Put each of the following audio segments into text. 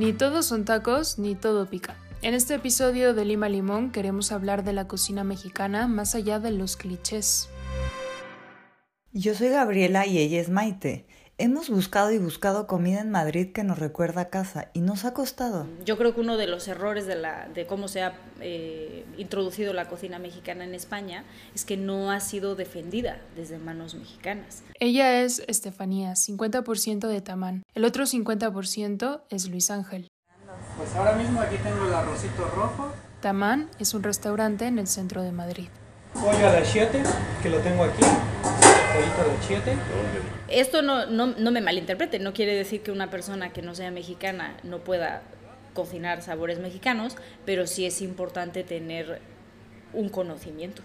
Ni todos son tacos, ni todo pica. En este episodio de Lima Limón queremos hablar de la cocina mexicana más allá de los clichés. Yo soy Gabriela y ella es Maite. Hemos buscado y buscado comida en Madrid que nos recuerda a casa y nos ha costado. Yo creo que uno de los errores de, la, de cómo se ha eh, introducido la cocina mexicana en España es que no ha sido defendida desde manos mexicanas. Ella es Estefanía, 50% de Tamán. El otro 50% es Luis Ángel. Pues ahora mismo aquí tengo el arrocito rojo. Tamán es un restaurante en el centro de Madrid. Pollo a la chiete, que lo tengo aquí. Pollito de chiete. Esto no, no, no me malinterprete, no quiere decir que una persona que no sea mexicana no pueda cocinar sabores mexicanos, pero sí es importante tener un conocimiento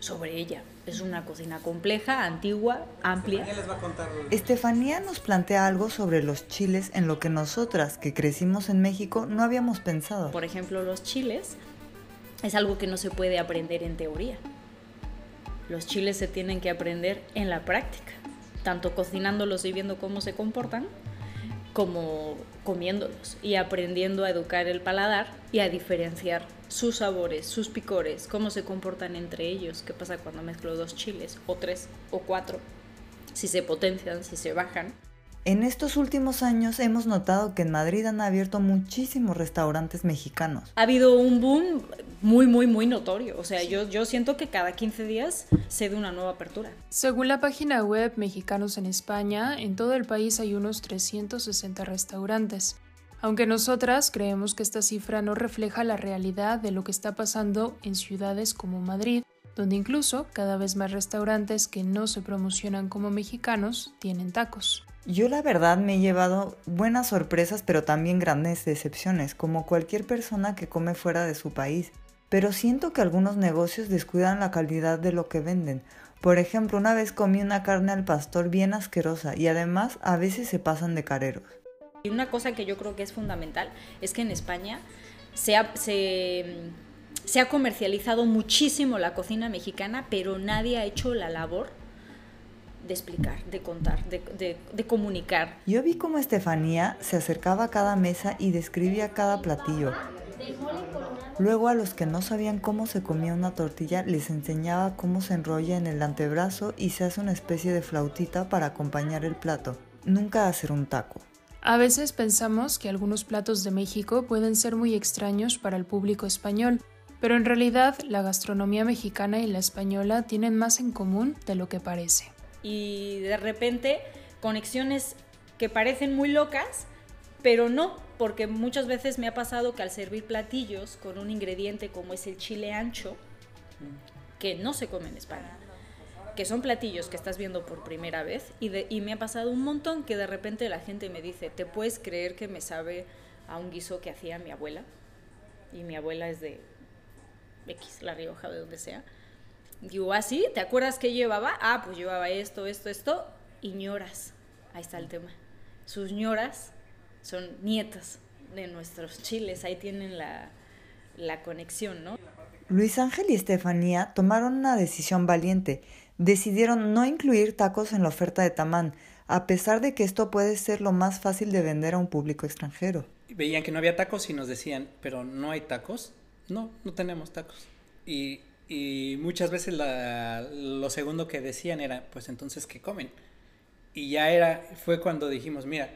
sobre ella. Es una cocina compleja, antigua, amplia. Estefanía les va a contar. Estefanía nos plantea algo sobre los chiles en lo que nosotras, que crecimos en México, no habíamos pensado. Por ejemplo, los chiles es algo que no se puede aprender en teoría. Los chiles se tienen que aprender en la práctica, tanto cocinándolos y viendo cómo se comportan, como comiéndolos y aprendiendo a educar el paladar y a diferenciar sus sabores, sus picores, cómo se comportan entre ellos, qué pasa cuando mezclo dos chiles, o tres, o cuatro, si se potencian, si se bajan. En estos últimos años hemos notado que en Madrid han abierto muchísimos restaurantes mexicanos. Ha habido un boom muy, muy, muy notorio. O sea, yo, yo siento que cada 15 días se da una nueva apertura. Según la página web Mexicanos en España, en todo el país hay unos 360 restaurantes. Aunque nosotras creemos que esta cifra no refleja la realidad de lo que está pasando en ciudades como Madrid, donde incluso cada vez más restaurantes que no se promocionan como mexicanos tienen tacos. Yo la verdad me he llevado buenas sorpresas pero también grandes decepciones, como cualquier persona que come fuera de su país. Pero siento que algunos negocios descuidan la calidad de lo que venden. Por ejemplo, una vez comí una carne al pastor bien asquerosa y además a veces se pasan de careros. Y una cosa que yo creo que es fundamental es que en España se ha, se, se ha comercializado muchísimo la cocina mexicana, pero nadie ha hecho la labor de explicar, de contar, de, de, de, comunicar. Yo vi cómo Estefanía se acercaba a cada mesa y describía cada platillo. Luego a los que no sabían cómo se comía una tortilla les enseñaba cómo se enrolla en el antebrazo y se hace una especie de flautita para acompañar el plato. Nunca hacer un taco. A veces pensamos que algunos platos de México pueden ser muy extraños para el público español, pero en realidad la gastronomía mexicana y la española tienen más en común de lo que parece y de repente conexiones que parecen muy locas, pero no, porque muchas veces me ha pasado que al servir platillos con un ingrediente como es el chile ancho, que no se come en España, que son platillos que estás viendo por primera vez, y, de, y me ha pasado un montón que de repente la gente me dice, ¿te puedes creer que me sabe a un guiso que hacía mi abuela? Y mi abuela es de X, La Rioja, de donde sea. Digo, ¿ah, sí? ¿Te acuerdas que llevaba? Ah, pues llevaba esto, esto, esto. Y ñoras. Ahí está el tema. Sus ñoras son nietas de nuestros chiles. Ahí tienen la, la conexión, ¿no? Luis Ángel y Estefanía tomaron una decisión valiente. Decidieron no incluir tacos en la oferta de Tamán, a pesar de que esto puede ser lo más fácil de vender a un público extranjero. Veían que no había tacos y nos decían, pero no hay tacos. No, no tenemos tacos. Y y muchas veces la, lo segundo que decían era, pues entonces, ¿qué comen? Y ya era, fue cuando dijimos, mira,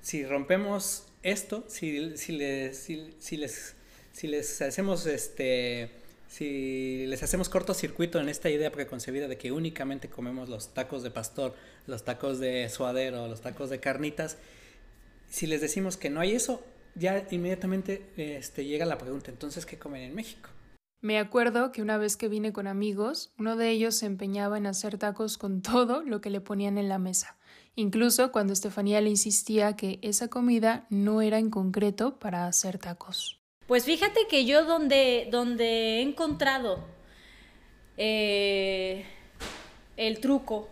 si rompemos esto, si, si, les, si, les, si les hacemos este, si les hacemos cortocircuito en esta idea preconcebida de que únicamente comemos los tacos de pastor, los tacos de suadero, los tacos de carnitas, si les decimos que no hay eso, ya inmediatamente este, llega la pregunta, entonces, ¿qué comen en México? Me acuerdo que una vez que vine con amigos, uno de ellos se empeñaba en hacer tacos con todo lo que le ponían en la mesa, incluso cuando Estefanía le insistía que esa comida no era en concreto para hacer tacos. Pues fíjate que yo donde, donde he encontrado eh, el truco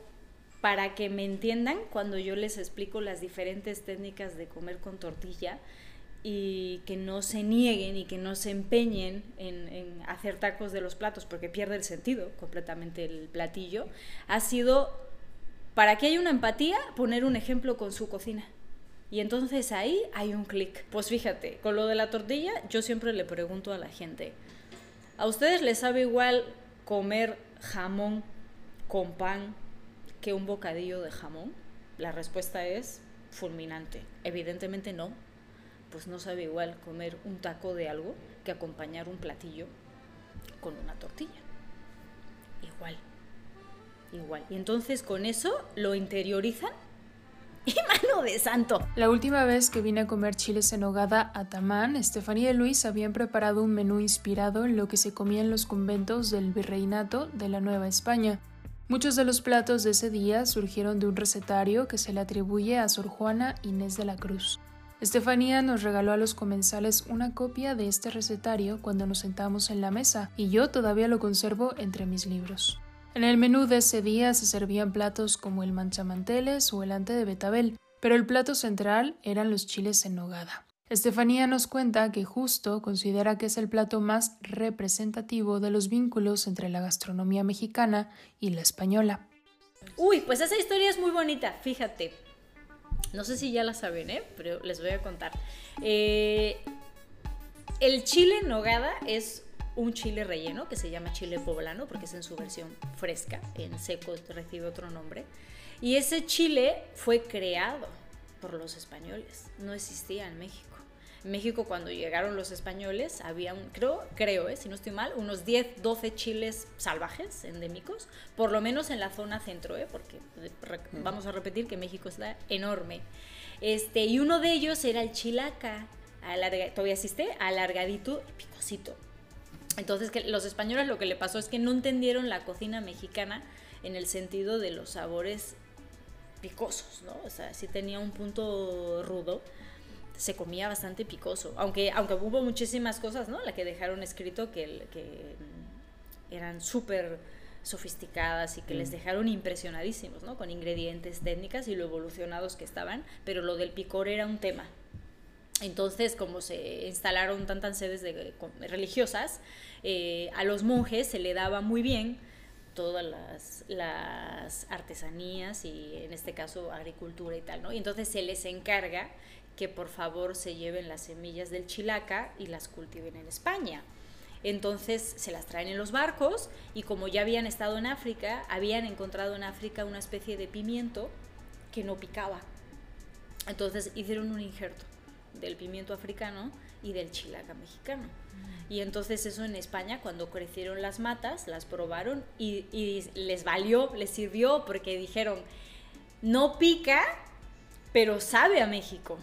para que me entiendan cuando yo les explico las diferentes técnicas de comer con tortilla, y que no se nieguen y que no se empeñen en, en, hacer tacos de los platos porque pierde el sentido completamente el platillo, ha sido, para que haya una empatía, poner un ejemplo con su cocina. Y entonces ahí hay un clic. Pues fíjate, con lo de la tortilla, yo siempre le pregunto a la gente, ¿a ustedes les sabe igual comer jamón con pan que un bocadillo de jamón? La respuesta es fulminante. Evidentemente no. Pues no sabe igual comer un taco de algo que acompañar un platillo con una tortilla. Igual. Igual. Y entonces con eso lo interiorizan y mano de santo. La última vez que vine a comer chiles en hogada a Tamán, Estefanía y Luis habían preparado un menú inspirado en lo que se comía en los conventos del virreinato de la Nueva España. Muchos de los platos de ese día surgieron de un recetario que se le atribuye a Sor Juana Inés de la Cruz. Estefanía nos regaló a los comensales una copia de este recetario cuando nos sentamos en la mesa, y yo todavía lo conservo entre mis libros. En el menú de ese día se servían platos como el manchamanteles o el ante de betabel, pero el plato central eran los chiles en nogada. Estefanía nos cuenta que justo considera que es el plato más representativo de los vínculos entre la gastronomía mexicana y la española. Uy, pues esa historia es muy bonita, fíjate. No sé si ya la saben, ¿eh? pero les voy a contar. Eh, el chile en nogada es un chile relleno que se llama chile poblano porque es en su versión fresca, en seco recibe otro nombre. Y ese chile fue creado por los españoles, no existía en México. En México cuando llegaron los españoles había, un, creo, creo eh, si no estoy mal, unos 10, 12 chiles salvajes, endémicos, por lo menos en la zona centro, ¿eh? porque mm. vamos a repetir que México está enorme. Este, y uno de ellos era el chilaca, todavía existe, alargadito y picosito. Entonces que los españoles lo que le pasó es que no entendieron la cocina mexicana en el sentido de los sabores picosos, ¿no? O sea, sí tenía un punto rudo se comía bastante picoso, aunque, aunque hubo muchísimas cosas, ¿no? La que dejaron escrito que, que eran súper sofisticadas y que les mm. dejaron impresionadísimos, ¿no? Con ingredientes técnicas y lo evolucionados que estaban, pero lo del picor era un tema. Entonces, como se instalaron tantas sedes de, religiosas, eh, a los monjes se le daba muy bien todas las, las, artesanías y en este caso agricultura y tal, ¿no? Y entonces se les encarga que por favor se lleven las semillas del chilaca y las cultiven en España. Entonces se las traen en los barcos y como ya habían estado en África, habían encontrado en África una especie de pimiento que no picaba. Entonces hicieron un injerto del pimiento africano y del chilaca mexicano. Mm. Y entonces eso en España, cuando crecieron las matas, las probaron y, y les valió, les sirvió porque dijeron, no pica, pero sabe a México.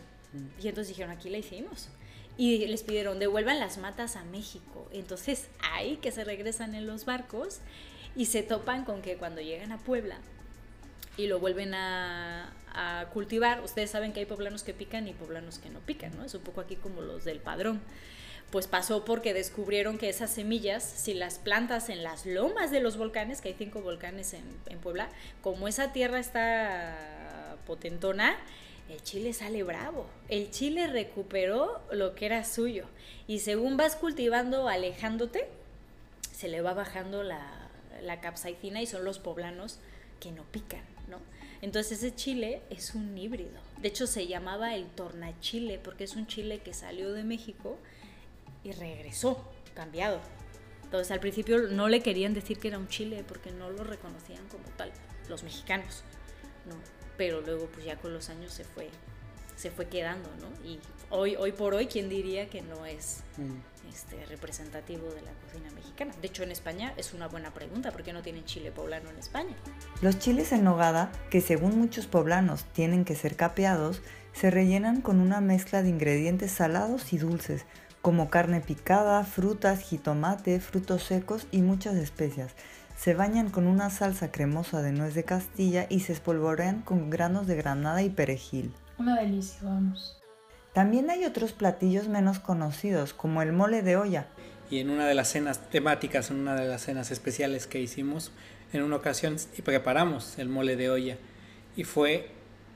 Y entonces dijeron, aquí la hicimos. Y les pidieron, devuelvan las matas a México. Entonces ahí que se regresan en los barcos y se topan con que cuando llegan a Puebla y lo vuelven a, cultivar, ustedes saben que hay poblanos que pican y poblanos que no pican, ¿no? Es un poco aquí como los del padrón pues pasó porque descubrieron que esas semillas, si las plantas en las lomas de los volcanes, que hay cinco volcanes en, Puebla, como esa tierra está potentona, el chile sale bravo. El chile recuperó lo que era suyo. Y según vas cultivando, alejándote, se le va bajando la capsaicina y son los poblanos que no pican, Entonces ese chile es un híbrido. De hecho se llamaba el tornachile porque es un chile que salió de México y regresó, cambiado. Entonces al principio no le querían decir que era un chile porque no lo reconocían como tal, los mexicanos. ¿no? pero luego pues ya con los años se fue se fue quedando, ¿no? Y hoy, hoy por hoy, ¿quién diría que no es mm. este, representativo de la cocina mexicana? De hecho, en España es una buena pregunta, ¿por qué no tienen chile poblano en España? Los chiles en nogada, que según muchos poblanos tienen que ser capeados, se rellenan con una mezcla de ingredientes salados y dulces, como carne picada, frutas, jitomate, frutos secos y muchas especias. Se bañan con una salsa cremosa de nuez de Castilla y se espolvorean con granos de granada y perejil. Una delicia, vamos. También hay otros platillos menos conocidos, como el mole de olla. Y en una de las cenas temáticas, en una de las cenas especiales que hicimos, en una ocasión y preparamos el mole de olla. Y fue,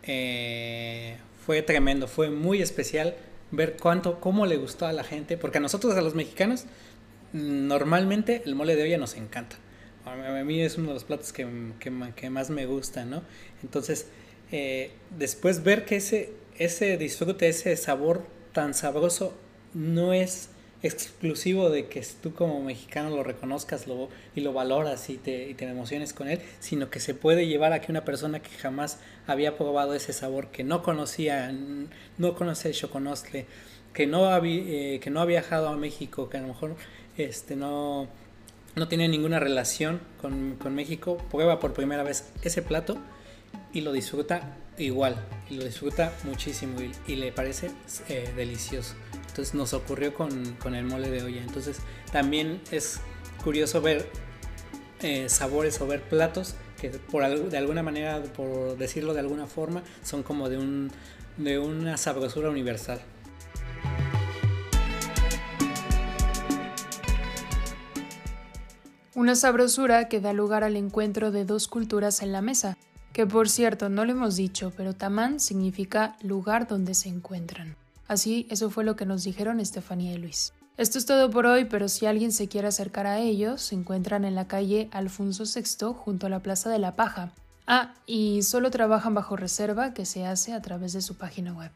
eh, fue tremendo, fue muy especial ver cuánto, cómo le gustó a la gente, porque a nosotros, a los mexicanos, normalmente el mole de olla nos encanta a mí es uno de los platos que, que, más me gusta, ¿no? Entonces, eh, después ver que ese, ese disfrute, ese sabor tan sabroso no es exclusivo de que tú como mexicano lo reconozcas lo, y lo valoras y te, y te emociones con él, sino que se puede llevar a que una persona que jamás había probado ese sabor, que no conocía, no conoce el choconostle, que no, había, eh, que no ha viajado a México, que a lo mejor este, no, no tiene ninguna relación con, con México, prueba por primera vez ese plato y lo disfruta igual, y lo disfruta muchísimo y, le parece eh, delicioso. Entonces nos ocurrió con, con, el mole de olla. Entonces también es curioso ver eh, sabores o ver platos que por de alguna manera, por decirlo de alguna forma, son como de, un, de una sabrosura universal. Una sabrosura que da lugar al encuentro de dos culturas en la mesa, que por cierto no lo hemos dicho, pero tamán significa lugar donde se encuentran. Así, eso fue lo que nos dijeron Estefanía y Luis. Esto es todo por hoy, pero si alguien se quiere acercar a ellos, se encuentran en la calle Alfonso VI junto a la Plaza de la Paja. Ah, y solo trabajan bajo reserva que se hace a través de su página web.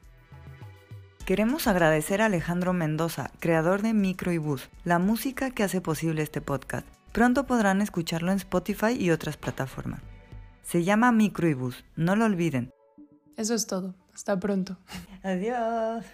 Queremos agradecer a Alejandro Mendoza, creador de Micro y Bus, la música que hace posible este podcast. Pronto podrán escucharlo en Spotify y otras plataformas. Se llama Microibus, no lo olviden. Eso es todo. Hasta pronto. Adiós.